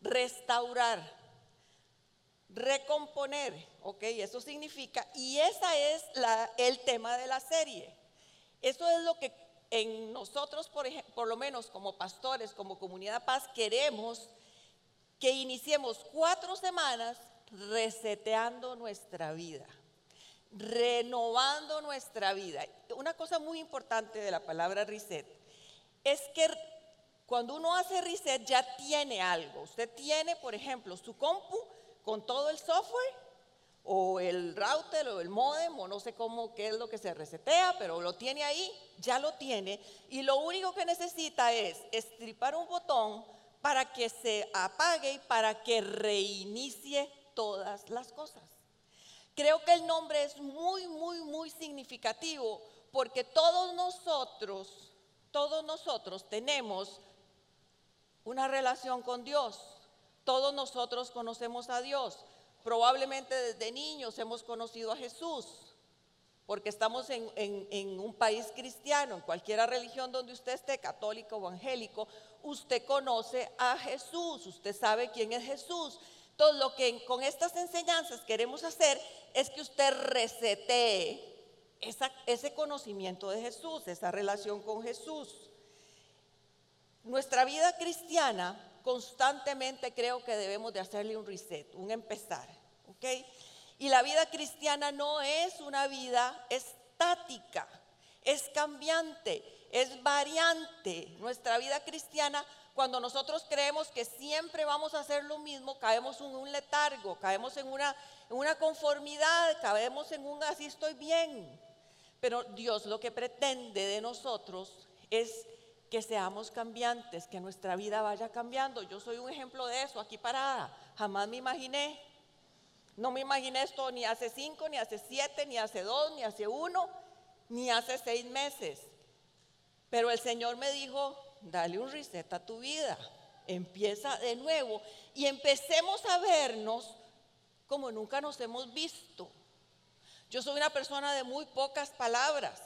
restaurar, recomponer, ¿ok? Eso significa, y ese es el tema de la serie. Eso es lo que en nosotros, por, por lo menos como pastores, como comunidad paz, queremos que iniciemos cuatro semanas reseteando nuestra vida, renovando nuestra vida. Una cosa muy importante de la palabra reset es que cuando uno hace reset ya tiene algo. Usted tiene, por ejemplo, su compu con todo el software o el router o el modem o no sé cómo qué es lo que se resetea, pero lo tiene ahí, ya lo tiene y lo único que necesita es estripar un botón para que se apague y para que reinicie todas las cosas. Creo que el nombre es muy, muy, muy significativo porque todos nosotros, todos nosotros tenemos una relación con Dios. Todos nosotros conocemos a Dios. Probablemente desde niños hemos conocido a Jesús, porque estamos en, un país cristiano, en cualquier religión donde usted esté, católico o evangélico, usted conoce a Jesús, usted sabe quién es Jesús. Todo lo que con estas enseñanzas queremos hacer es que usted resetee ese conocimiento de Jesús, esa relación con Jesús. Nuestra vida cristiana constantemente creo que debemos de hacerle un reset, un empezar, ¿ok? Y la vida cristiana no es una vida estática, es cambiante, es variante. Nuestra vida cristiana, cuando nosotros creemos que siempre vamos a hacer lo mismo, caemos en un letargo, caemos en una, en una conformidad, caemos en un así estoy bien. Pero Dios lo que pretende de nosotros es que seamos cambiantes, que nuestra vida vaya cambiando. Yo soy un ejemplo de eso, aquí parada. Jamás me imaginé. No me imaginé esto ni hace cinco, ni hace siete, ni hace dos, ni hace uno, ni hace seis meses. Pero el Señor me dijo, dale un reset a tu vida. Empieza de nuevo y empecemos a vernos como nunca nos hemos visto. Yo soy una persona de muy pocas palabras.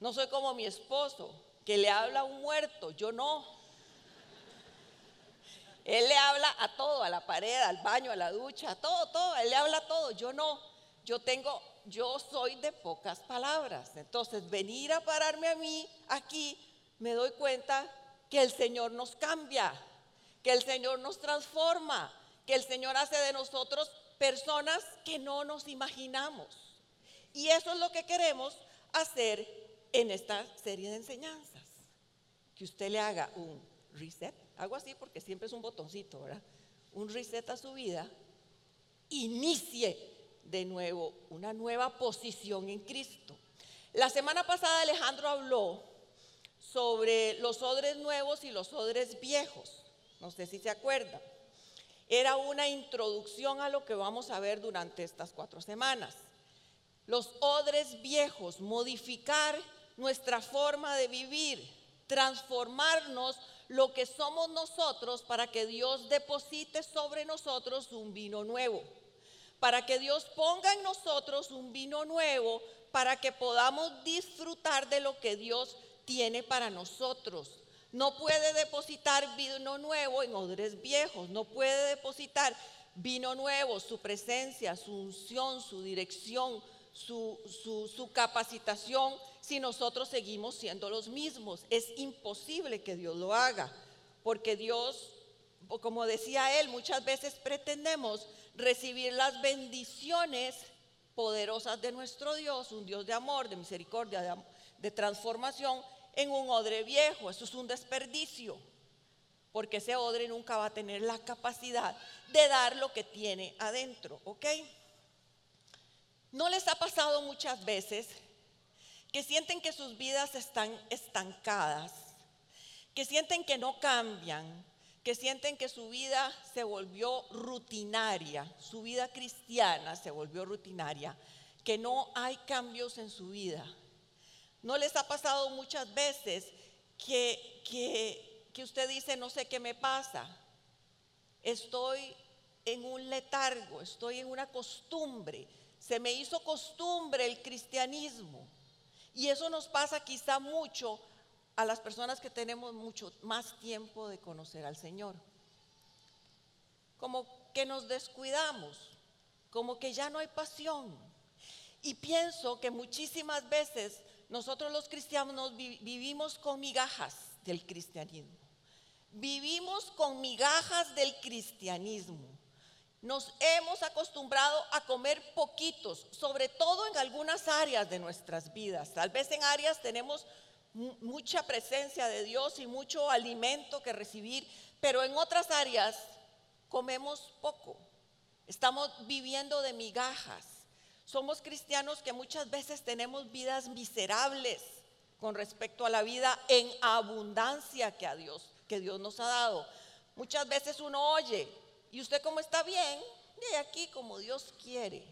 No soy como mi esposo que le habla a un muerto, yo no. Él le habla a todo, a la pared, al baño, a la ducha, a todo, todo, él le habla a todo, yo no. Yo tengo, yo soy de pocas palabras. Entonces, venir a pararme a mí aquí, me doy cuenta que el Señor nos cambia, que el Señor nos transforma, que el Señor hace de nosotros personas que no nos imaginamos. Y eso es lo que queremos hacer en esta serie de enseñanzas que usted le haga un reset, hago así porque siempre es un botoncito, ¿verdad? Un reset a su vida, inicie de nuevo una nueva posición en Cristo. La semana pasada Alejandro habló sobre los odres nuevos y los odres viejos. No sé si se acuerdan. Era una introducción a lo que vamos a ver durante estas cuatro semanas. Los odres viejos, modificar nuestra forma de vivir, transformarnos lo que somos nosotros para que Dios deposite sobre nosotros un vino nuevo. Para que Dios ponga en nosotros un vino nuevo para que podamos disfrutar de lo que Dios tiene para nosotros. No puede depositar vino nuevo en odres viejos, no puede depositar vino nuevo, su presencia, su unción, su dirección, su, su, capacitación si nosotros seguimos siendo los mismos. Es imposible que Dios lo haga, porque Dios, como decía él, muchas veces pretendemos recibir las bendiciones poderosas de nuestro Dios, un Dios de amor, de misericordia, de, transformación, en un odre viejo. Eso es un desperdicio, porque ese odre nunca va a tener la capacidad de dar lo que tiene adentro, ¿ok? ¿No les ha pasado muchas veces que sienten que sus vidas están estancadas, que sienten que no cambian, que sienten que su vida se volvió rutinaria, su vida cristiana se volvió rutinaria, que no hay cambios en su vida. ¿No les ha pasado muchas veces que, que, que usted dice, no sé qué me pasa? Estoy en un letargo, estoy en una costumbre. Se me hizo costumbre el cristianismo. Y eso nos pasa quizá mucho a las personas que tenemos mucho más tiempo de conocer al Señor. Como que nos descuidamos, como que ya no hay pasión. Y pienso que muchísimas veces nosotros los cristianos vivimos con migajas del cristianismo. Vivimos con migajas del cristianismo. Nos hemos acostumbrado a comer poquitos, sobre todo en algunas áreas de nuestras vidas. Tal vez en áreas tenemos mucha presencia de Dios y mucho alimento que recibir, pero en otras áreas comemos poco. Estamos viviendo de migajas. Somos cristianos que muchas veces tenemos vidas miserables con respecto a la vida en abundancia que a Dios, que Dios nos ha dado. Muchas veces uno oye, ¿y usted cómo está bien? De aquí como Dios quiere.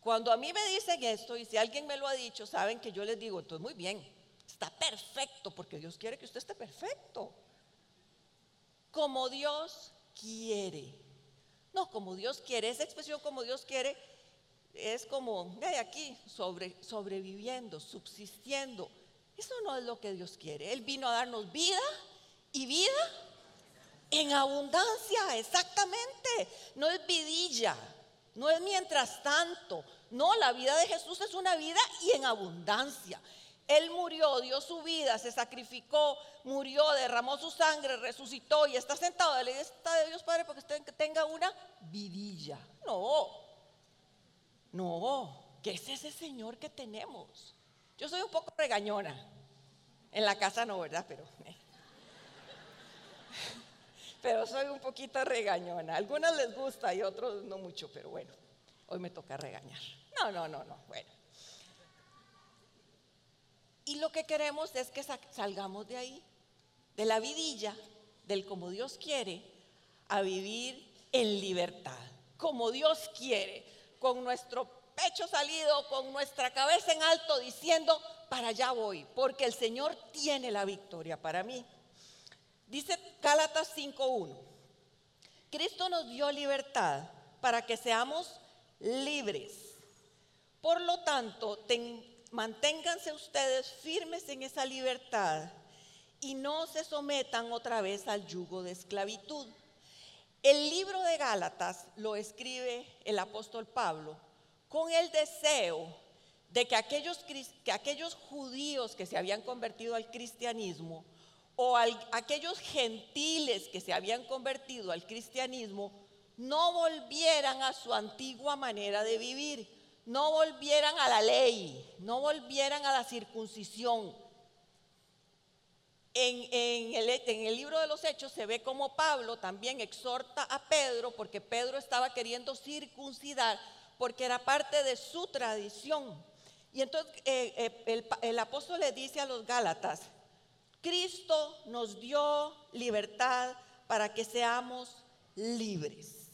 Cuando a mí me dicen esto, y si alguien me lo ha dicho, saben que yo les digo, entonces muy bien, está perfecto, porque Dios quiere que usted esté perfecto. Como Dios quiere. No, como Dios quiere, esa expresión como Dios quiere es como, de aquí, sobre, sobreviviendo, subsistiendo. Eso no es lo que Dios quiere. Él vino a darnos vida y vida en abundancia, exactamente. No es vidilla, no es mientras tanto, no, la vida de Jesús es una vida y en abundancia. Él murió, dio su vida, se sacrificó, murió, derramó su sangre, resucitó y está sentado a la está de Dios Padre porque tenga una vidilla. No, no, que es ese Señor que tenemos. Yo soy un poco regañona. En la casa no, ¿verdad? Pero, eh. Pero soy un poquito regañona. Algunas les gusta y otros no mucho, pero bueno hoy me toca regañar. No, no, no, no, bueno. Y lo que queremos es que salgamos de ahí, de la vidilla, del como Dios quiere, a vivir en libertad, como Dios quiere, con nuestro pecho salido, con nuestra cabeza en alto, diciendo, para allá voy, porque el Señor tiene la victoria para mí. Dice Gálatas 5.1, Cristo nos dio libertad para que seamos libres. Por lo tanto, manténganse ustedes firmes en esa libertad y no se sometan otra vez al yugo de esclavitud. El libro de Gálatas lo escribe el apóstol Pablo con el deseo de que aquellos, que aquellos judíos que se habían convertido al cristianismo o aquellos gentiles que se habían convertido al cristianismo no volvieran a su antigua manera de vivir, no volvieran a la ley, no volvieran a la circuncisión. En, el, libro de los Hechos se ve como Pablo también exhorta a Pedro, porque Pedro estaba queriendo circuncidar, porque era parte de su tradición. Y entonces eh, eh, el apóstol le dice a los Gálatas, Cristo nos dio libertad para que seamos libres.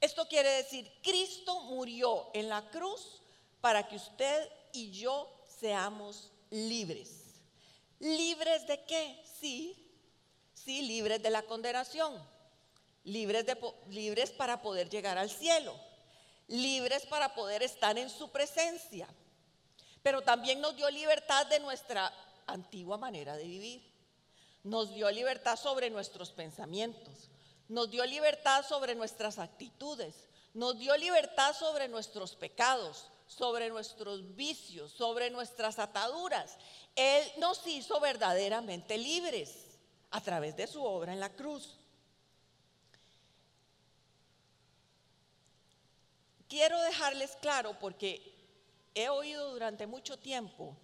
Esto quiere decir, Cristo murió en la cruz para que usted y yo seamos libres. ¿Libres de qué? Sí, sí, libres de la condenación. Libres, de, libres para poder llegar al cielo. Libres para poder estar en su presencia. Pero también nos dio libertad de nuestra antigua manera de vivir. Nos dio libertad sobre nuestros pensamientos nos dio libertad sobre nuestras actitudes, nos dio libertad sobre nuestros pecados, sobre nuestros vicios, sobre nuestras ataduras. Él nos hizo verdaderamente libres a través de su obra en la cruz. Quiero dejarles claro porque he oído durante mucho tiempo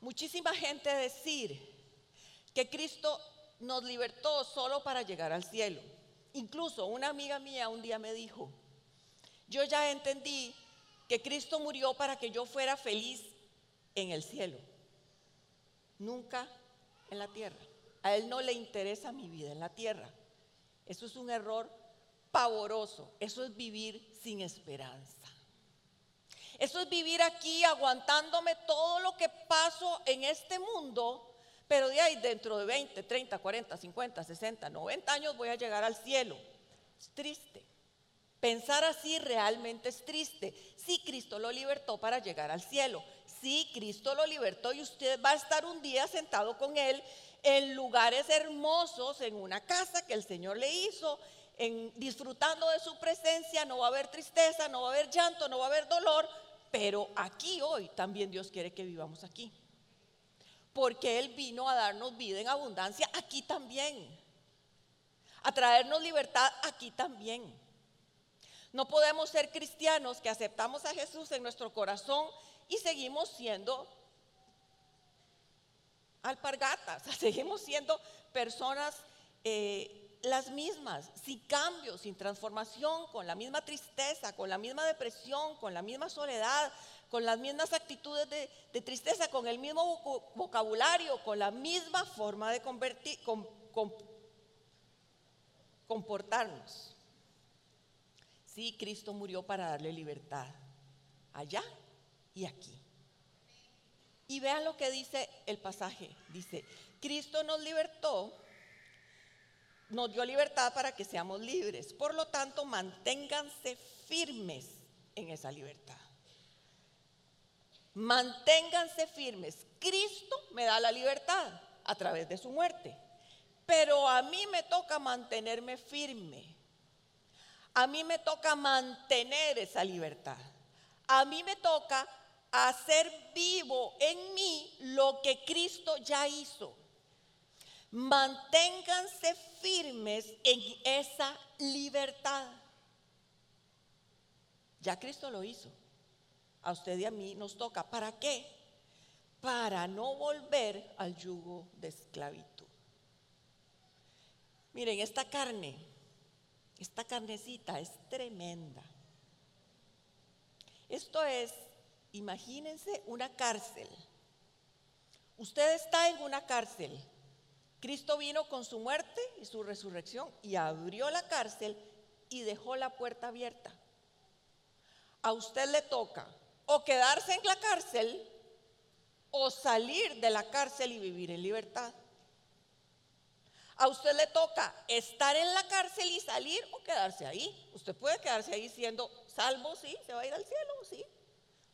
muchísima gente decir que Cristo nos libertó solo para llegar al cielo. Incluso una amiga mía un día me dijo, yo ya entendí que Cristo murió para que yo fuera feliz en el cielo, nunca en la tierra. A Él no le interesa mi vida en la tierra. Eso es un error pavoroso. Eso es vivir sin esperanza. Eso es vivir aquí aguantándome todo lo que paso en este mundo pero de ahí dentro de 20, 30, 40, 50, 60, 90 años voy a llegar al cielo. Es triste. Pensar así realmente es triste. Sí, Cristo lo libertó para llegar al cielo. Sí, Cristo lo libertó y usted va a estar un día sentado con Él en lugares hermosos, en una casa que el Señor le hizo, disfrutando de su presencia. No va a haber tristeza, no va a haber llanto, no va a haber dolor, pero aquí hoy también Dios quiere que vivamos aquí. Porque Él vino a darnos vida en abundancia aquí también. A traernos libertad aquí también. No podemos ser cristianos que aceptamos a Jesús en nuestro corazón y seguimos siendo alpargatas, seguimos siendo personas eh, las mismas, sin cambio, sin transformación, con la misma tristeza, con la misma depresión, con la misma soledad, con las mismas actitudes de, tristeza, con el mismo vocabulario, con la misma forma de convertir, comportarnos. Sí, Cristo murió para darle libertad allá y aquí. Y vean lo que dice el pasaje. Dice, Cristo nos libertó, nos dio libertad para que seamos libres. Por lo tanto, manténganse firmes en esa libertad. Manténganse firmes. Cristo me da la libertad a través de su muerte. Pero a mí me toca mantenerme firme a mí me toca mantener esa libertad. A mí me toca hacer vivo en mí lo que Cristo ya hizo. Manténganse firmes en esa libertad. Ya Cristo lo hizo. A usted y a mí nos toca. ¿Para qué? Para no volver al yugo de esclavitud. Miren, esta carne esta carnecita es tremenda. Esto es, imagínense una cárcel. Usted está en una cárcel. Cristo vino con su muerte y su resurrección y abrió la cárcel y dejó la puerta abierta. A usted le toca o quedarse en la cárcel o salir de la cárcel y vivir en libertad. A usted le toca estar en la cárcel y salir o quedarse ahí. Usted puede quedarse ahí siendo salvo, sí, se va a ir al cielo, sí.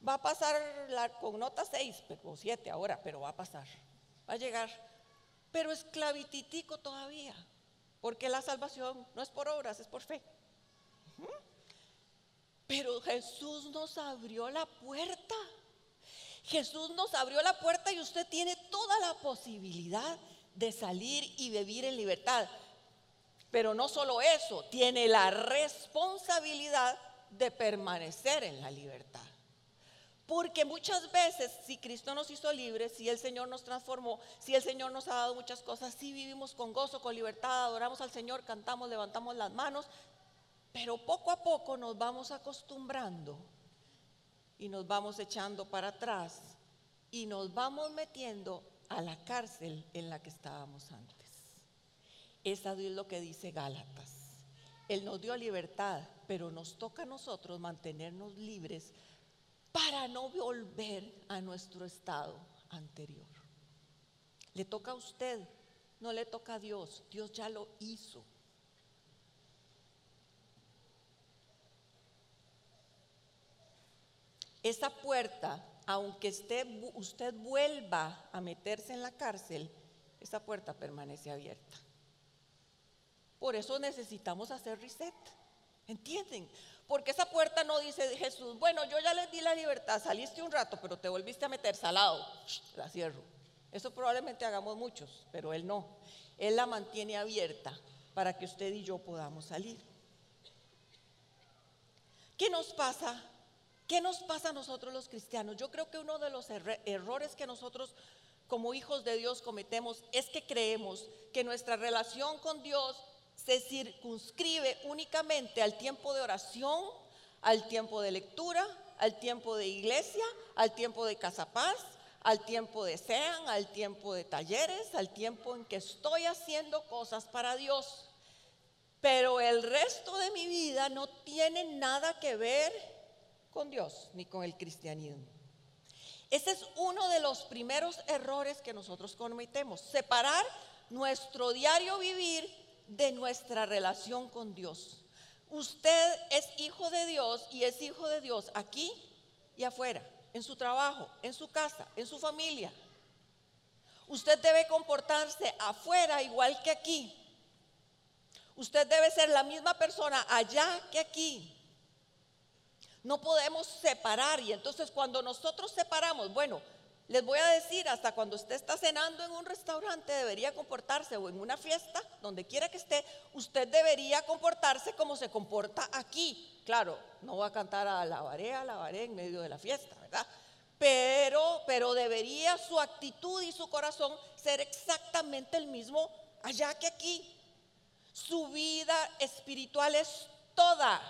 Va a pasar con nota 6 o 7 ahora, pero va a pasar. Va a llegar. Pero esclavititico todavía, porque la salvación no es por obras, es por fe. Pero Jesús nos abrió la puerta. Jesús nos abrió la puerta y usted tiene toda la posibilidad de salir y vivir en libertad. Pero no solo eso, tiene la responsabilidad de permanecer en la libertad. Porque muchas veces, si Cristo nos hizo libres, si el Señor nos transformó, si el Señor nos ha dado muchas cosas, si vivimos con gozo, con libertad, adoramos al Señor, cantamos, levantamos las manos, pero poco a poco nos vamos acostumbrando y nos vamos echando para atrás y nos vamos metiendo a la cárcel en la que estábamos antes. Esa es lo que dice Gálatas. Él nos dio libertad, pero nos toca a nosotros mantenernos libres para no volver a nuestro estado anterior. Le toca a usted, no le toca a Dios. Dios ya lo hizo. Esa puerta aunque usted vuelva a meterse en la cárcel, esa puerta permanece abierta. Por eso necesitamos hacer reset. ¿Entienden? Porque esa puerta no dice Jesús, bueno, yo ya les di la libertad, saliste un rato, pero te volviste a meter salado, la cierro. Eso probablemente hagamos muchos, pero Él no. Él la mantiene abierta para que usted y yo podamos salir. ¿Qué nos pasa ¿Qué nos pasa a nosotros los cristianos? Yo creo que uno de los errores que nosotros como hijos de Dios cometemos es que creemos que nuestra relación con Dios se circunscribe únicamente al tiempo de oración, al tiempo de lectura, al tiempo de iglesia, al tiempo de casa paz, al tiempo de sean, al tiempo de talleres, al tiempo en que estoy haciendo cosas para Dios. Pero el resto de mi vida no tiene nada que ver con Dios ni con el cristianismo. Ese es uno de los primeros errores que nosotros cometemos, separar nuestro diario vivir de nuestra relación con Dios. Usted es hijo de Dios y es hijo de Dios aquí y afuera. en su trabajo, en su casa, en su familia. Usted debe comportarse afuera igual que aquí. Usted debe ser la misma persona allá que aquí. No podemos separar y entonces cuando nosotros separamos, bueno, les voy a decir, hasta cuando usted está cenando en un restaurante debería comportarse o en una fiesta, donde quiera que esté, usted debería comportarse como se comporta aquí. Claro, no va a cantar a la a la en medio de la fiesta, ¿verdad? Pero, pero debería su actitud y su corazón ser exactamente el mismo allá que aquí. Su vida espiritual es toda,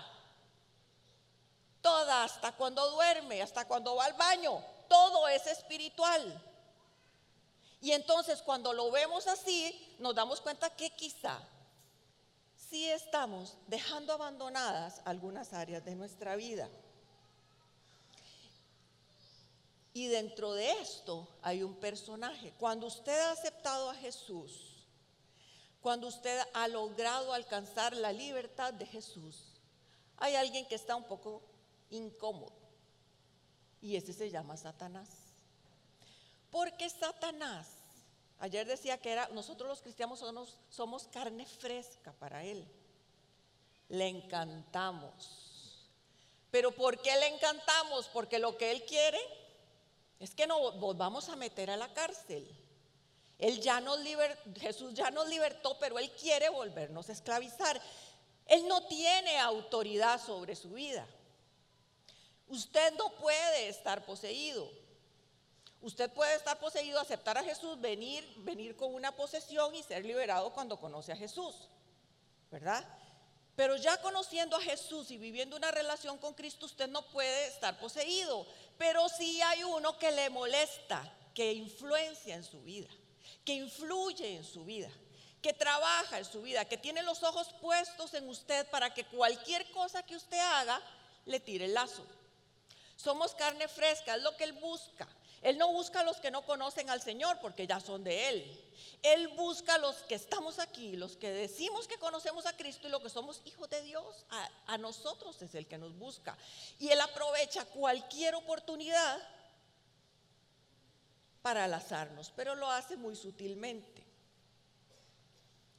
toda, hasta cuando duerme, hasta cuando va al baño, todo es espiritual. Y entonces cuando lo vemos así, nos damos cuenta que quizá sí estamos dejando abandonadas algunas áreas de nuestra vida. Y dentro de esto hay un personaje. Cuando usted ha aceptado a Jesús, cuando usted ha logrado alcanzar la libertad de Jesús, hay alguien que está un poco incómodo. Y ese se llama Satanás. Porque Satanás, ayer decía que era, nosotros los cristianos somos, carne fresca para él. Le encantamos. Pero ¿por qué le encantamos? Porque lo que él quiere es que nos vamos a meter a la cárcel. Él ya nos Jesús ya nos libertó, pero Él quiere volvernos a esclavizar. Él no tiene autoridad sobre su vida. Usted no puede estar poseído. Usted puede estar poseído, aceptar a Jesús, venir, venir con una posesión y ser liberado cuando conoce a Jesús. ¿Verdad? Pero ya conociendo a Jesús y viviendo una relación con Cristo, usted no puede estar poseído. Pero sí hay uno que le molesta, que influencia en su vida que influye en su vida, que trabaja en su vida, que tiene los ojos puestos en usted para que cualquier cosa que usted haga le tire el lazo. Somos carne fresca, es lo que Él busca. Él no busca a los que no conocen al Señor porque ya son de Él. Él busca a los que estamos aquí, los que decimos que conocemos a Cristo y los que somos hijos de Dios. A, a nosotros es el que nos busca. Y Él aprovecha cualquier oportunidad para alazarnos, pero lo hace muy sutilmente,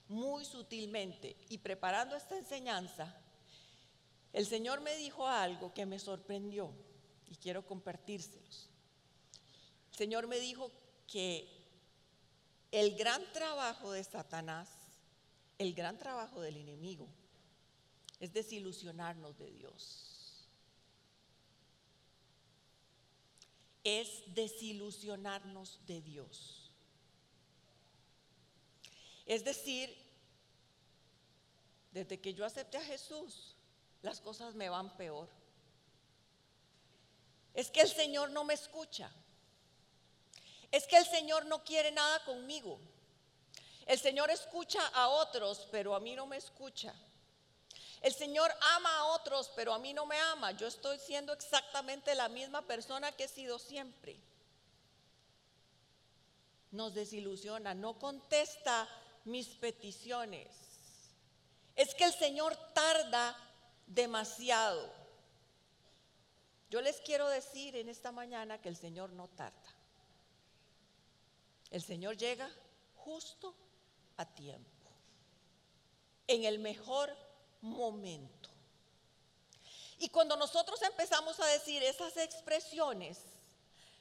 muy sutilmente. Y preparando esta enseñanza, el Señor me dijo algo que me sorprendió y quiero compartírselos. El Señor me dijo que el gran trabajo de Satanás, el gran trabajo del enemigo, es desilusionarnos de Dios. es desilusionarnos de Dios. Es decir, desde que yo acepté a Jesús, las cosas me van peor. Es que el Señor no me escucha. Es que el Señor no quiere nada conmigo. El Señor escucha a otros, pero a mí no me escucha. El Señor ama a otros, pero a mí no me ama. Yo estoy siendo exactamente la misma persona que he sido siempre. Nos desilusiona, no contesta mis peticiones. Es que el Señor tarda demasiado. Yo les quiero decir en esta mañana que el Señor no tarda. El Señor llega justo a tiempo, en el mejor momento. Y cuando nosotros empezamos a decir esas expresiones,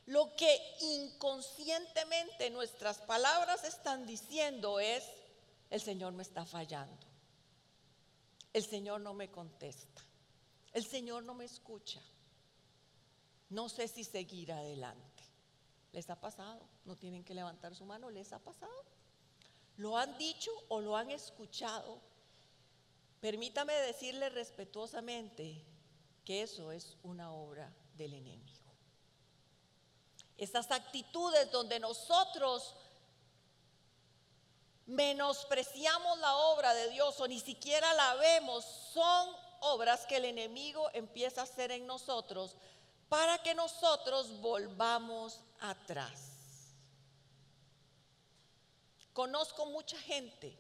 lo que inconscientemente nuestras palabras están diciendo es, el Señor me está fallando. El Señor no me contesta. El Señor no me escucha. No sé si seguir adelante. ¿Les ha pasado? No tienen que levantar su mano. ¿Les ha pasado? ¿Lo han dicho o lo han escuchado Permítame decirle respetuosamente que eso es una obra del enemigo. Estas actitudes donde nosotros menospreciamos la obra de Dios o ni siquiera la vemos, son obras que el enemigo empieza a hacer en nosotros para que nosotros volvamos atrás. Conozco mucha gente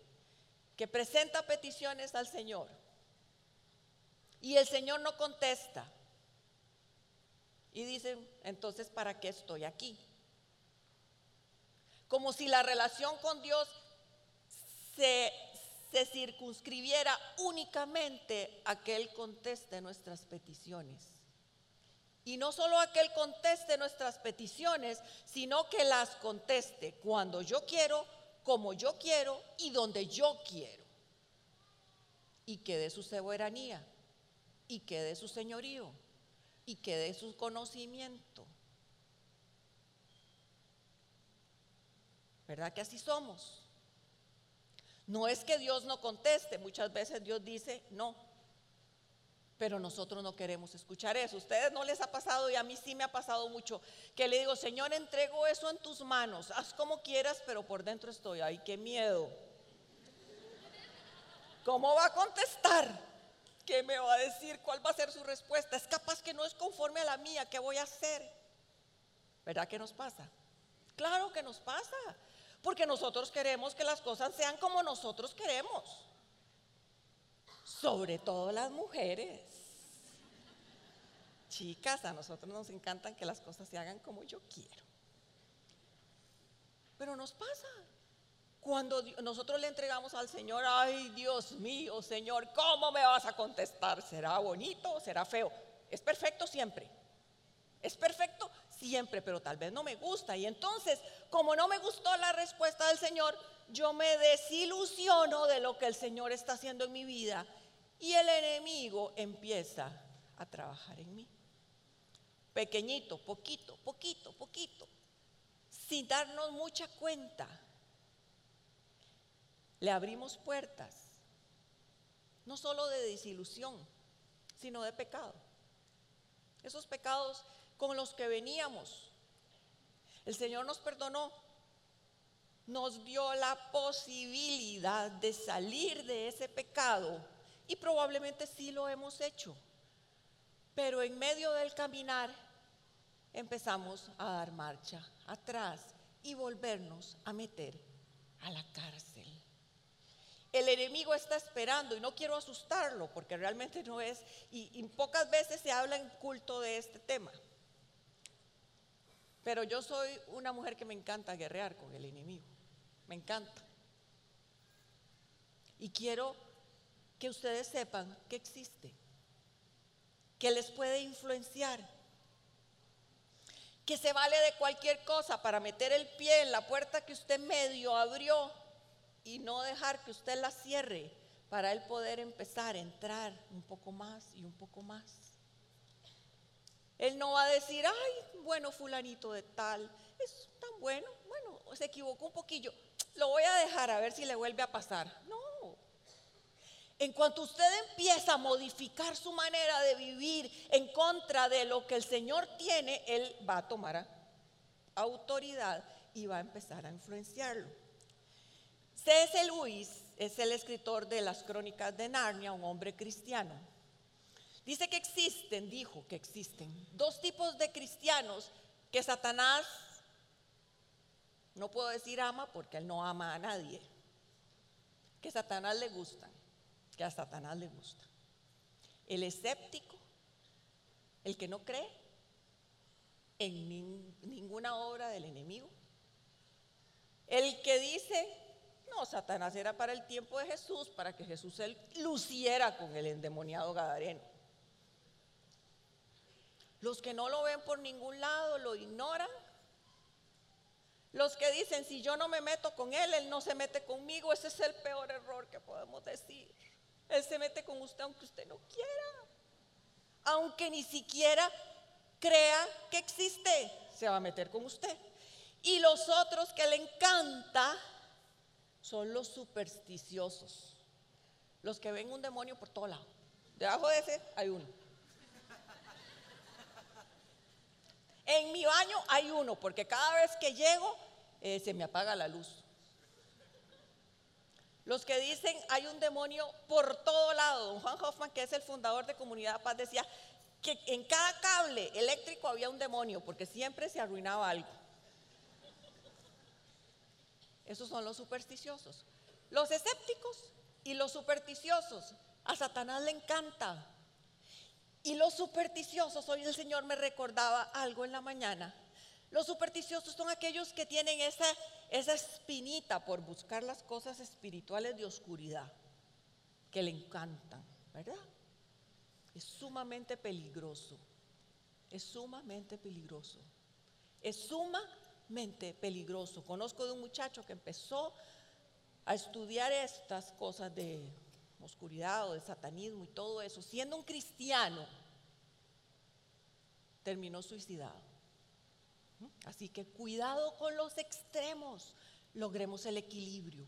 que presenta peticiones al Señor y el Señor no contesta. Y dicen, entonces, ¿para qué estoy aquí? Como si la relación con Dios se, se circunscribiera únicamente a que Él conteste nuestras peticiones. Y no solo a que Él conteste nuestras peticiones, sino que las conteste cuando yo quiero, como yo quiero y donde yo quiero. Y que dé su soberanía, y que dé su señorío, y que dé su conocimiento. ¿Verdad que así somos? No es que Dios no conteste, muchas veces Dios dice no, pero nosotros no queremos escuchar eso. Ustedes no les ha pasado y a mí sí me ha pasado mucho que le digo, Señor, entrego eso en tus manos, haz como quieras, pero por dentro estoy, ay, qué miedo. ¿Cómo va a contestar? ¿Qué me va a decir? ¿Cuál va a ser su respuesta? Es capaz que no es conforme a la mía, ¿qué voy a hacer? ¿Verdad que nos pasa? Claro que nos pasa, porque nosotros queremos que las cosas sean como nosotros queremos sobre todo las mujeres. Chicas, a nosotros nos encantan que las cosas se hagan como yo quiero. Pero nos pasa. Cuando nosotros le entregamos al Señor, ay Dios mío, Señor, ¿cómo me vas a contestar? ¿Será bonito o será feo? Es perfecto siempre. Es perfecto siempre, pero tal vez no me gusta. Y entonces, como no me gustó la respuesta del Señor, yo me desilusiono de lo que el Señor está haciendo en mi vida y el enemigo empieza a trabajar en mí. Pequeñito, poquito, poquito, poquito, sin darnos mucha cuenta. Le abrimos puertas, no solo de desilusión, sino de pecado. Esos pecados con los que veníamos. El Señor nos perdonó, nos dio la posibilidad de salir de ese pecado y probablemente sí lo hemos hecho. Pero en medio del caminar empezamos a dar marcha atrás y volvernos a meter a la cárcel. El enemigo está esperando y no quiero asustarlo porque realmente no es, y, y, pocas veces se habla en culto de este tema. Pero yo soy una mujer que me encanta guerrear con el enemigo, me encanta. Y quiero que ustedes sepan que existe, que les puede influenciar, que se vale de cualquier cosa para meter el pie en la puerta que usted medio abrió y no dejar que usted la cierre para él poder empezar a entrar un poco más y un poco más. Él no va a decir, ay, bueno, fulanito de tal, es tan bueno, bueno, se equivocó un poquillo, lo voy a dejar a ver si le vuelve a pasar. No, en cuanto usted empieza a modificar su manera de vivir en contra de lo que el Señor tiene, Él va a tomar autoridad y va a empezar a influenciarlo. C.S. Lewis es el escritor de las crónicas de Narnia, un hombre cristiano. Dice que existen, dijo que existen, dos tipos de cristianos que Satanás, no puedo decir ama porque él no ama a nadie, que Satanás le gustan que a Satanás le gusta. El escéptico, el que no cree en ninguna obra del enemigo. El que dice, no, Satanás era para el tiempo de Jesús, para que Jesús él luciera con el endemoniado Gadareno. Los que no lo ven por ningún lado, lo ignoran. Los que dicen, si yo no me meto con él, él no se mete conmigo, ese es el peor error que podemos decir. Él se mete con usted aunque usted no quiera. Aunque ni siquiera crea que existe, se va a meter con usted. Y los otros que le encanta son los supersticiosos. Los que ven un demonio por todo lado. Debajo de ese hay uno. En mi baño hay uno, porque cada vez que llego eh, se me apaga la luz. Los que dicen hay un demonio por todo lado. Don Juan Hoffman, que es el fundador de Comunidad Paz, decía que en cada cable eléctrico había un demonio porque siempre se arruinaba algo. Esos son los supersticiosos. Los escépticos y los supersticiosos. A Satanás le encanta. Y los supersticiosos, hoy el Señor me recordaba algo en la mañana. Los supersticiosos son aquellos que tienen esa, esa espinita por buscar las cosas espirituales de oscuridad, que le encantan, ¿verdad? Es sumamente peligroso, es sumamente peligroso, es sumamente peligroso. Conozco de un muchacho que empezó a estudiar estas cosas de oscuridad o de satanismo y todo eso, siendo un cristiano, terminó suicidado. Así que cuidado con los extremos, logremos el equilibrio.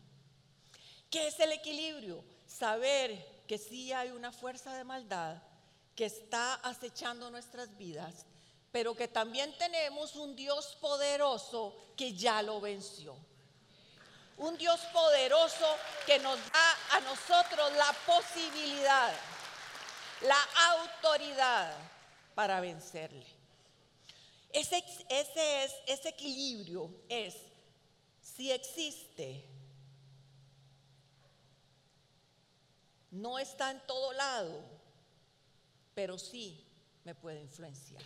¿Qué es el equilibrio? Saber que sí hay una fuerza de maldad que está acechando nuestras vidas, pero que también tenemos un Dios poderoso que ya lo venció. Un Dios poderoso que nos da a nosotros la posibilidad, la autoridad para vencerle. Ese, ese, es, ese equilibrio es, si existe, no está en todo lado, pero sí me puede influenciar,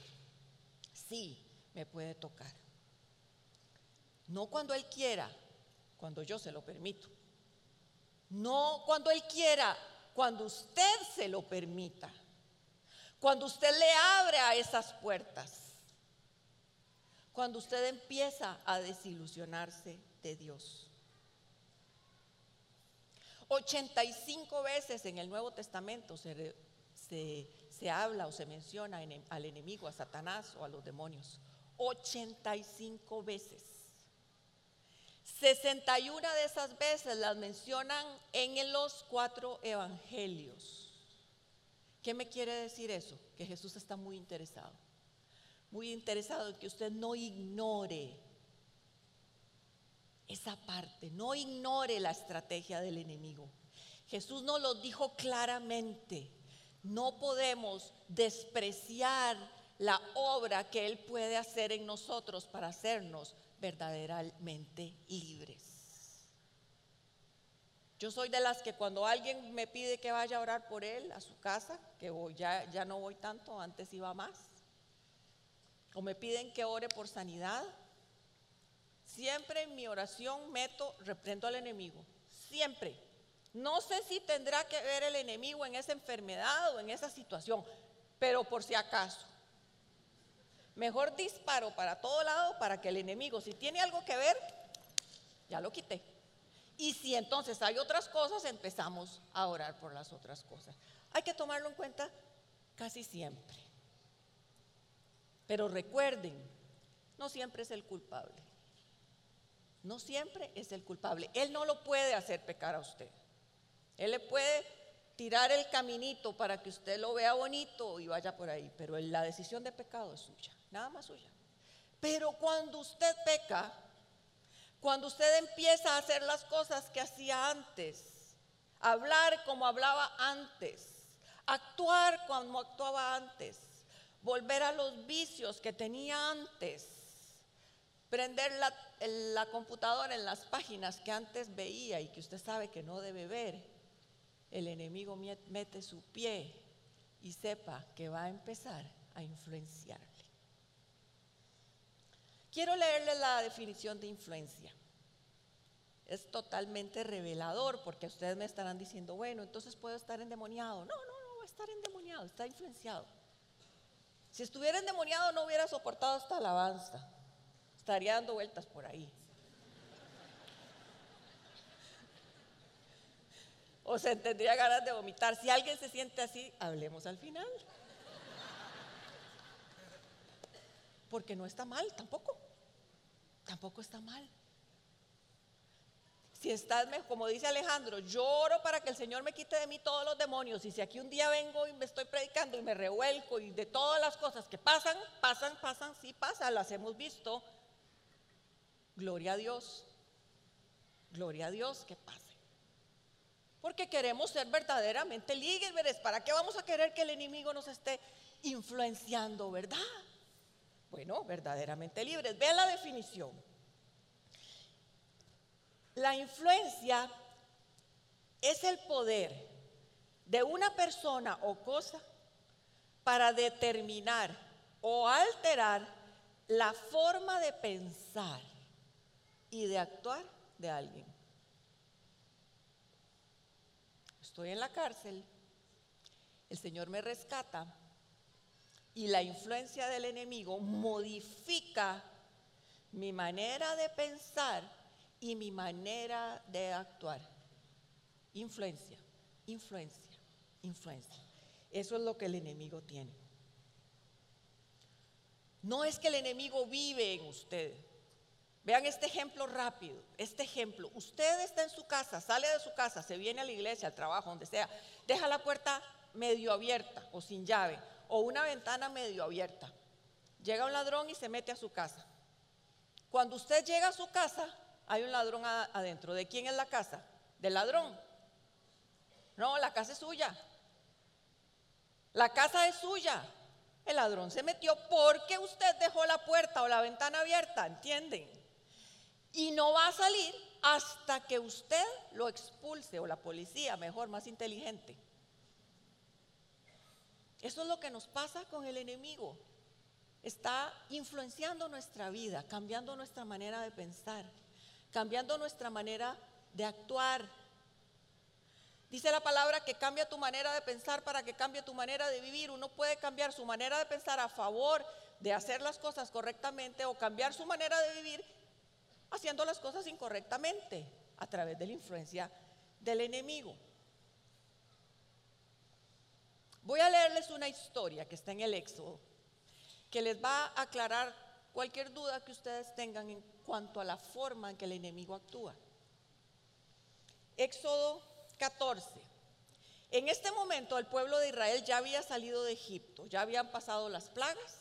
sí me puede tocar. No cuando Él quiera, cuando yo se lo permito. No cuando Él quiera, cuando usted se lo permita. Cuando usted le abre a esas puertas. Cuando usted empieza a desilusionarse de Dios. 85 veces en el Nuevo Testamento se, se, habla o se menciona al enemigo, a Satanás o a los demonios. 85 veces. 61 de esas veces las mencionan en los cuatro evangelios. ¿Qué me quiere decir eso? Que Jesús está muy interesado. Muy interesado en que usted no ignore esa parte, no ignore la estrategia del enemigo. Jesús nos lo dijo claramente. No podemos despreciar la obra que Él puede hacer en nosotros para hacernos verdaderamente libres. Yo soy de las que cuando alguien me pide que vaya a orar por él a su casa, que ya, ya no voy tanto, antes iba más, o me piden que ore por sanidad, siempre en mi oración meto, reprendo al enemigo, siempre. No sé si tendrá que ver el enemigo en esa enfermedad o en esa situación, pero por si acaso. Mejor disparo para todo lado para que el enemigo, si tiene algo que ver, ya lo quité. Y si entonces hay otras cosas, empezamos a orar por las otras cosas. Hay que tomarlo en cuenta casi siempre. Pero recuerden, no siempre es el culpable. No siempre es el culpable. Él no lo puede hacer pecar a usted. Él le puede tirar el caminito para que usted lo vea bonito y vaya por ahí, pero la decisión de pecado es suya nada más suya. Pero cuando usted peca, cuando usted empieza a hacer las cosas que hacía antes, hablar como hablaba antes, actuar como actuaba antes, volver a los vicios que tenía antes, prender la, computadora en las páginas que antes veía y que usted sabe que no debe ver, el enemigo mete su pie y sepa que va a empezar a influenciar. Quiero leerle la definición de influencia. Es totalmente revelador porque ustedes me estarán diciendo, bueno, entonces puedo estar endemoniado. No, no, no, va a estar endemoniado, está influenciado. Si estuviera endemoniado no hubiera soportado esta alabanza. Estaría dando vueltas por ahí. O se tendría ganas de vomitar. Si alguien se siente así, hablemos al final. Porque no está mal tampoco. Tampoco está mal. Si estás, como dice Alejandro, lloro para que el Señor me quite de mí todos los demonios. Y si aquí un día vengo y me estoy predicando y me revuelco y de todas las cosas que pasan, pasan, pasan, sí pasan, las hemos visto. Gloria a Dios. Gloria a Dios que pase. Porque queremos ser verdaderamente libres. ¿Para qué vamos a querer que el enemigo nos esté influenciando, verdad? Bueno, verdaderamente libres. Vean la definición. La influencia es el poder de una persona o cosa para determinar o alterar la forma de pensar y de actuar de alguien. Estoy en la cárcel, el Señor me rescata y la influencia del enemigo modifica mi manera de pensar y mi manera de actuar. Influencia, influencia, influencia. Eso es lo que el enemigo tiene. No es que el enemigo vive en usted. Vean este ejemplo rápido, este ejemplo. Usted está en su casa, sale de su casa, se viene a la iglesia, al trabajo, donde sea, deja la puerta medio abierta o sin llave, o una ventana medio abierta. Llega un ladrón y se mete a su casa. Cuando usted llega a su casa, hay un ladrón adentro. ¿De quién es la casa? Del ladrón. No, la casa es suya. La casa es suya. El ladrón se metió porque usted dejó la puerta o la ventana abierta, ¿entienden? Y no va a salir hasta que usted lo expulse o la policía, mejor, más inteligente. Eso es lo que nos pasa con el enemigo. Está influenciando nuestra vida, cambiando nuestra manera de pensar, cambiando nuestra manera de actuar. Dice la palabra que cambia tu manera de pensar para que cambie tu manera de vivir. Uno puede cambiar su manera de pensar a favor de hacer las cosas correctamente o cambiar su manera de vivir haciendo las cosas incorrectamente a través de la influencia del enemigo. Voy a leerles una historia que está en el Éxodo, que les va a aclarar cualquier duda que ustedes tengan en cuanto a la forma en que el enemigo actúa. Éxodo 14. En este momento el pueblo de Israel ya había salido de Egipto, ya habían pasado las plagas,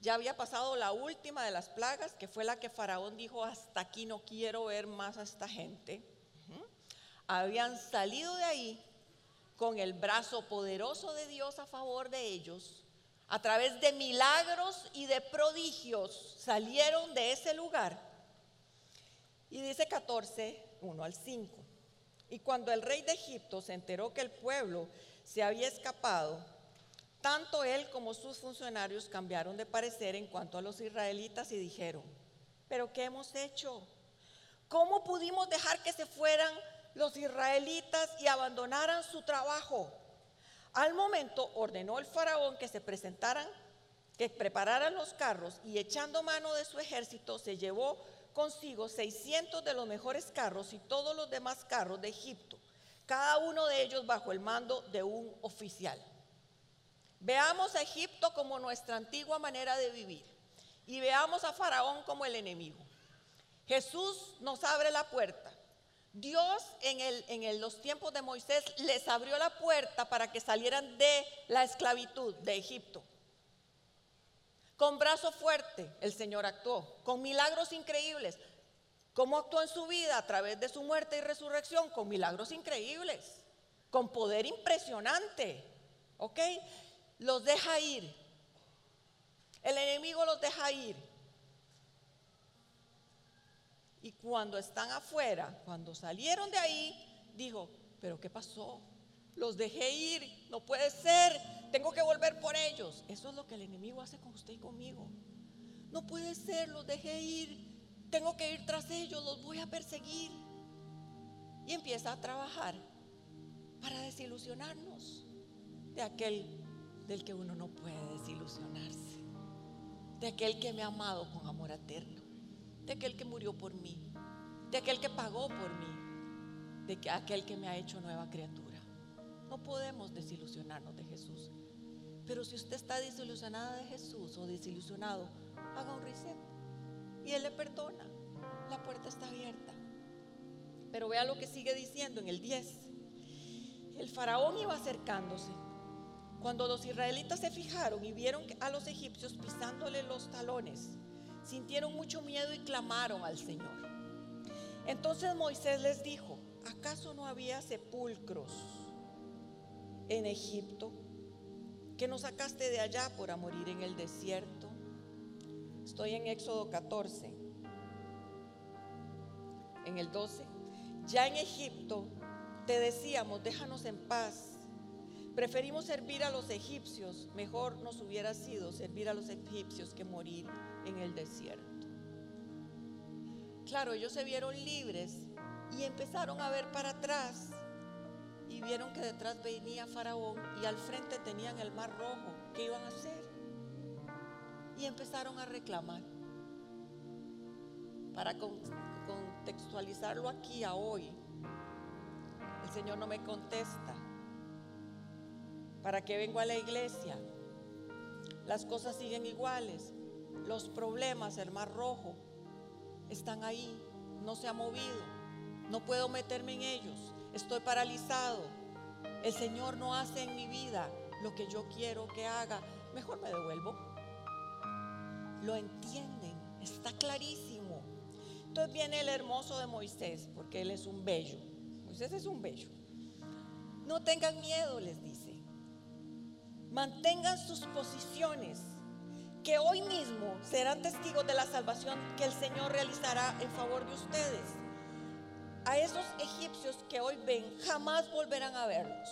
ya había pasado la última de las plagas, que fue la que Faraón dijo, hasta aquí no quiero ver más a esta gente. Habían salido de ahí con el brazo poderoso de Dios a favor de ellos, a través de milagros y de prodigios, salieron de ese lugar. Y dice 14, 1 al 5. Y cuando el rey de Egipto se enteró que el pueblo se había escapado, tanto él como sus funcionarios cambiaron de parecer en cuanto a los israelitas y dijeron, pero ¿qué hemos hecho? ¿Cómo pudimos dejar que se fueran los israelitas y abandonaran su trabajo. Al momento ordenó el faraón que se presentaran, que prepararan los carros y echando mano de su ejército se llevó consigo 600 de los mejores carros y todos los demás carros de Egipto, cada uno de ellos bajo el mando de un oficial. Veamos a Egipto como nuestra antigua manera de vivir y veamos a Faraón como el enemigo. Jesús nos abre la puerta Dios en, el, en los tiempos de Moisés les abrió la puerta para que salieran de la esclavitud de Egipto. Con brazo fuerte el Señor actuó, con milagros increíbles. ¿Cómo actuó en su vida? A través de su muerte y resurrección, con milagros increíbles, con poder impresionante. ¿Ok? Los deja ir. El enemigo los deja ir. Y cuando están afuera, cuando salieron de ahí, dijo, pero ¿qué pasó? Los dejé ir, no puede ser, tengo que volver por ellos. Eso es lo que el enemigo hace con usted y conmigo. No puede ser, los dejé ir, tengo que ir tras ellos, los voy a perseguir. Y empieza a trabajar para desilusionarnos de aquel del que uno no puede desilusionarse, de aquel que me ha amado con amor eterno de aquel que murió por mí, de aquel que pagó por mí, de aquel que me ha hecho nueva criatura. No podemos desilusionarnos de Jesús. Pero si usted está desilusionada de Jesús o desilusionado, haga un reset y Él le perdona. La puerta está abierta. Pero vea lo que sigue diciendo en el 10. El faraón iba acercándose. Cuando los israelitas se fijaron y vieron a los egipcios pisándole los talones, sintieron mucho miedo y clamaron al Señor. Entonces Moisés les dijo, ¿acaso no había sepulcros en Egipto? Que nos sacaste de allá por morir en el desierto? Estoy en Éxodo 14, en el 12. Ya en Egipto te decíamos, déjanos en paz, Preferimos servir a los egipcios. Mejor nos hubiera sido servir a los egipcios que morir en el desierto. Claro, ellos se vieron libres y empezaron a ver para atrás y vieron que detrás venía Faraón y al frente tenían el mar rojo. ¿Qué iban a hacer? Y empezaron a reclamar. Para contextualizarlo aquí a hoy, el Señor no me contesta. ¿Para qué vengo a la iglesia? Las cosas siguen iguales. Los problemas, el mar rojo, están ahí. No se ha movido. No puedo meterme en ellos. Estoy paralizado. El Señor no hace en mi vida lo que yo quiero que haga. Mejor me devuelvo. Lo entienden. Está clarísimo. Entonces viene el hermoso de Moisés, porque él es un bello. Moisés es un bello. No tengan miedo, les dice. Mantengan sus posiciones, que hoy mismo serán testigos de la salvación que el Señor realizará en favor de ustedes. A esos egipcios que hoy ven, jamás volverán a verlos.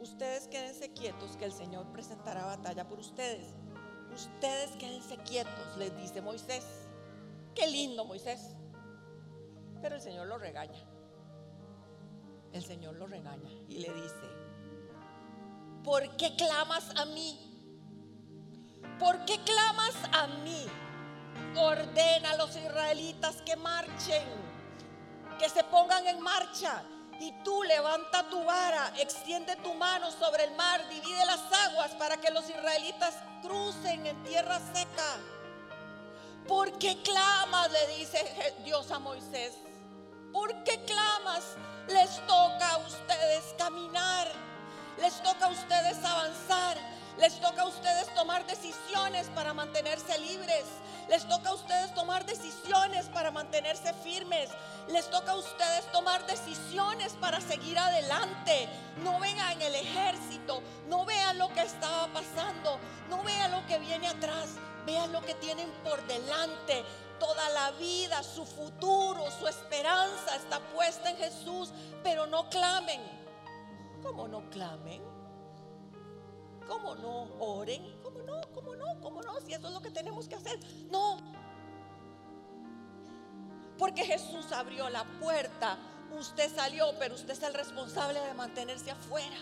Ustedes quédense quietos, que el Señor presentará batalla por ustedes. Ustedes quédense quietos, les dice Moisés. Qué lindo Moisés. Pero el Señor lo regaña. El Señor lo regaña y le dice, ¿por qué clamas a mí? ¿Por qué clamas a mí? Ordena a los israelitas que marchen, que se pongan en marcha. Y tú levanta tu vara, extiende tu mano sobre el mar, divide las aguas para que los israelitas crucen en tierra seca. ¿Por qué clamas? Le dice Dios a Moisés. ¿Por qué clamas? Les toca a ustedes caminar. Les toca a ustedes avanzar. Les toca a ustedes tomar decisiones para mantenerse libres. Les toca a ustedes tomar decisiones para mantenerse firmes. Les toca a ustedes tomar decisiones para seguir adelante. No vengan en el ejército. No vean lo que estaba pasando. No vean lo que viene atrás. Vean lo que tienen por delante. Toda la vida, su futuro, su esperanza está puesta en Jesús. Pero no clamen ¿Cómo no clamen? ¿Cómo no oren? ¿Cómo no? ¿Cómo no? ¿Cómo no? Si eso es lo que tenemos que hacer. No. Porque Jesús abrió la puerta. Usted salió, pero usted es el responsable de mantenerse afuera.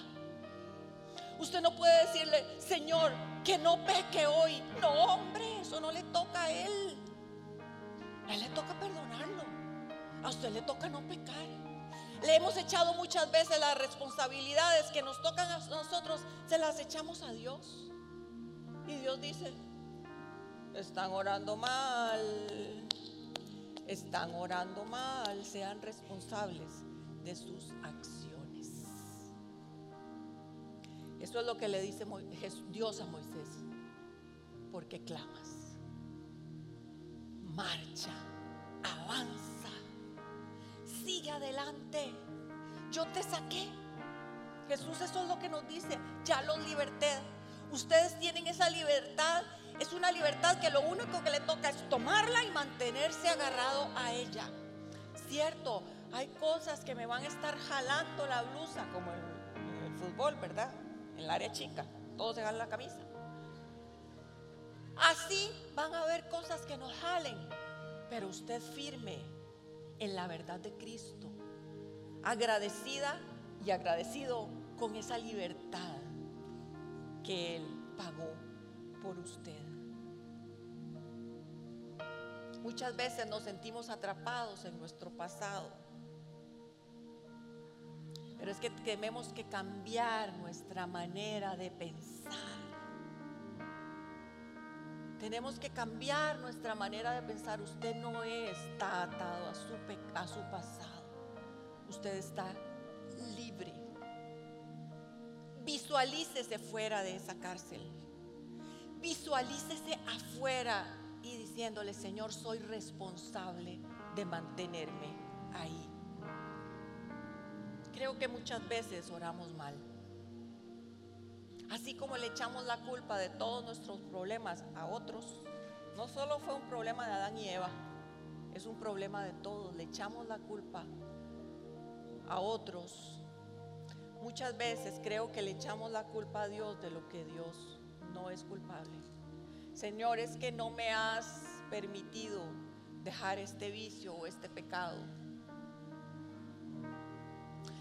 Usted no puede decirle, Señor, que no peque hoy. No, hombre, eso no le toca a Él. A Él le toca perdonarlo. A usted le toca no pecar. Le hemos echado muchas veces las responsabilidades que nos tocan a nosotros, se las echamos a Dios. Y Dios dice, están orando mal, están orando mal, sean responsables de sus acciones. Eso es lo que le dice Dios a Moisés, porque clamas, marcha, avanza adelante. Yo te saqué. Jesús eso es lo que nos dice. Ya los liberté. Ustedes tienen esa libertad. Es una libertad que lo único que le toca es tomarla y mantenerse agarrado a ella. Cierto, hay cosas que me van a estar jalando la blusa, como en el, fútbol, ¿verdad? En el área chica. Todos se jalan la camisa. Así van a haber cosas que nos jalen. Pero usted firme en la verdad de Cristo. Agradecida y agradecido con esa libertad que Él pagó por usted. Muchas veces nos sentimos atrapados en nuestro pasado. Pero es que tenemos que cambiar nuestra manera de pensar. Tenemos que cambiar nuestra manera de pensar. Usted no está atado a su, a su pasado. Usted está libre. Visualícese fuera de esa cárcel. Visualícese afuera y diciéndole, Señor, soy responsable de mantenerme ahí. Creo que muchas veces oramos mal. Así como le echamos la culpa de todos nuestros problemas a otros, no solo fue un problema de Adán y Eva, es un problema de todos. Le echamos la culpa a otros. muchas veces creo que le echamos la culpa a Dios de lo que Dios no es culpable. Señor, es que no me has permitido dejar este vicio o este pecado.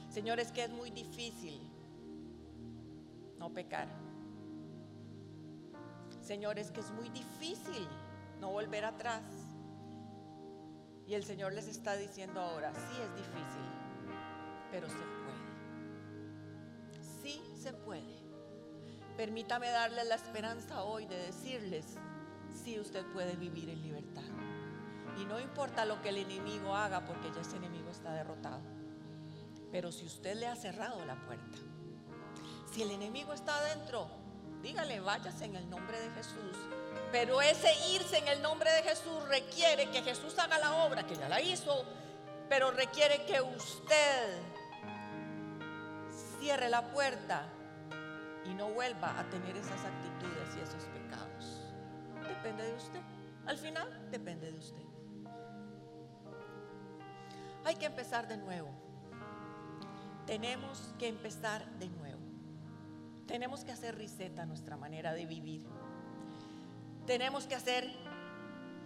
Señor, es que es muy difícil no pecar. Señor, es que es muy difícil no volver atrás. Y el Señor les está diciendo ahora, sí es difícil, pero se puede. Sí se puede. Permítame darles la esperanza hoy de decirles, sí usted puede vivir en libertad. Y no importa lo que el enemigo haga, porque ya ese enemigo está derrotado. Pero si usted le ha cerrado la puerta, si el enemigo está adentro, dígale, váyase en el nombre de Jesús pero ese irse en el nombre de Jesús requiere que Jesús haga la obra, que ya la hizo, pero requiere que usted cierre la puerta y no vuelva a tener esas actitudes y esos pecados. Depende de usted. Al final depende de usted. Hay que empezar de nuevo. Tenemos que empezar de nuevo. Tenemos que hacer riseta nuestra manera de vivir tenemos que hacer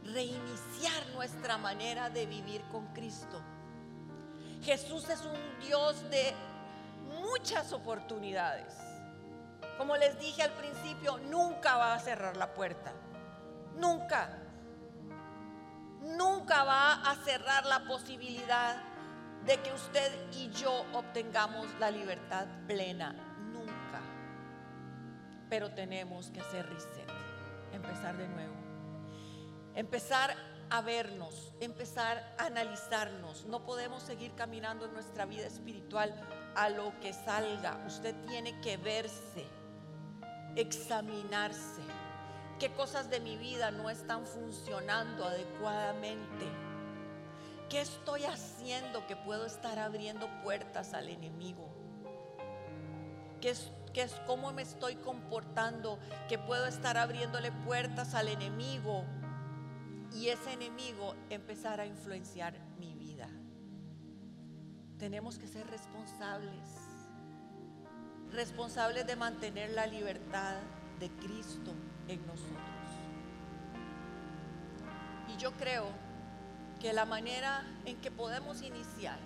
reiniciar nuestra manera de vivir con Cristo. Jesús es un Dios de muchas oportunidades. Como les dije al principio, nunca va a cerrar la puerta. Nunca. Nunca va a cerrar la posibilidad de que usted y yo obtengamos la libertad plena. Pero tenemos que hacer reset empezar de nuevo. Empezar a vernos, empezar a analizarnos. No podemos seguir caminando en nuestra vida espiritual a lo que salga. Usted tiene que verse, examinarse. ¿Qué cosas de mi vida no están funcionando adecuadamente? ¿Qué estoy haciendo que puedo estar abriendo puertas al enemigo? ¿Qué, que es cómo me estoy comportando, que puedo estar abriéndole puertas al enemigo y ese enemigo empezar a influenciar mi vida. Tenemos que ser responsables, responsables de mantener la libertad de Cristo en nosotros. Y yo creo que la manera en que podemos iniciar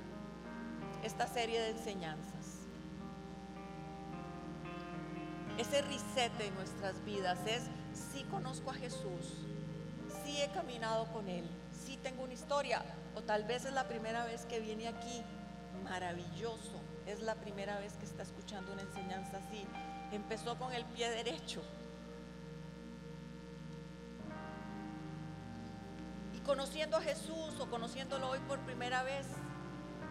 esta serie de enseñanzas ese reset en nuestras vidas es si conozco a Jesús, si he caminado con Él, si tengo una historia, o tal vez es la primera vez que viene aquí, maravilloso, es la primera vez que está escuchando una enseñanza así. Empezó con el pie derecho. Y conociendo a Jesús o conociéndolo hoy por primera vez,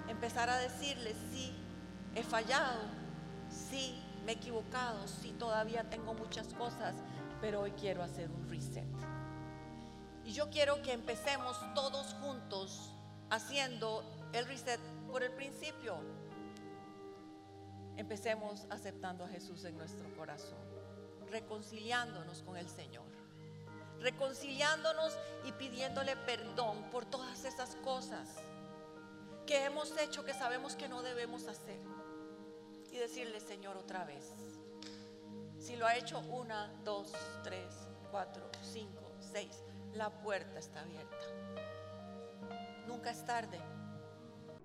empezar a decirle, sí, he fallado, sí, me he equivocado, sí, todavía tengo muchas cosas, pero hoy quiero hacer un reset. Y yo quiero que empecemos todos juntos haciendo el reset por el principio. Empecemos aceptando a Jesús en nuestro corazón, reconciliándonos con el Señor, reconciliándonos y pidiéndole perdón por todas esas cosas que hemos hecho que sabemos que no debemos hacer y decirle, Señor, otra vez. Si lo ha hecho una, dos, tres, cuatro, cinco, seis, la puerta está abierta. Nunca es tarde.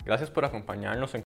Gracias por acompañarnos en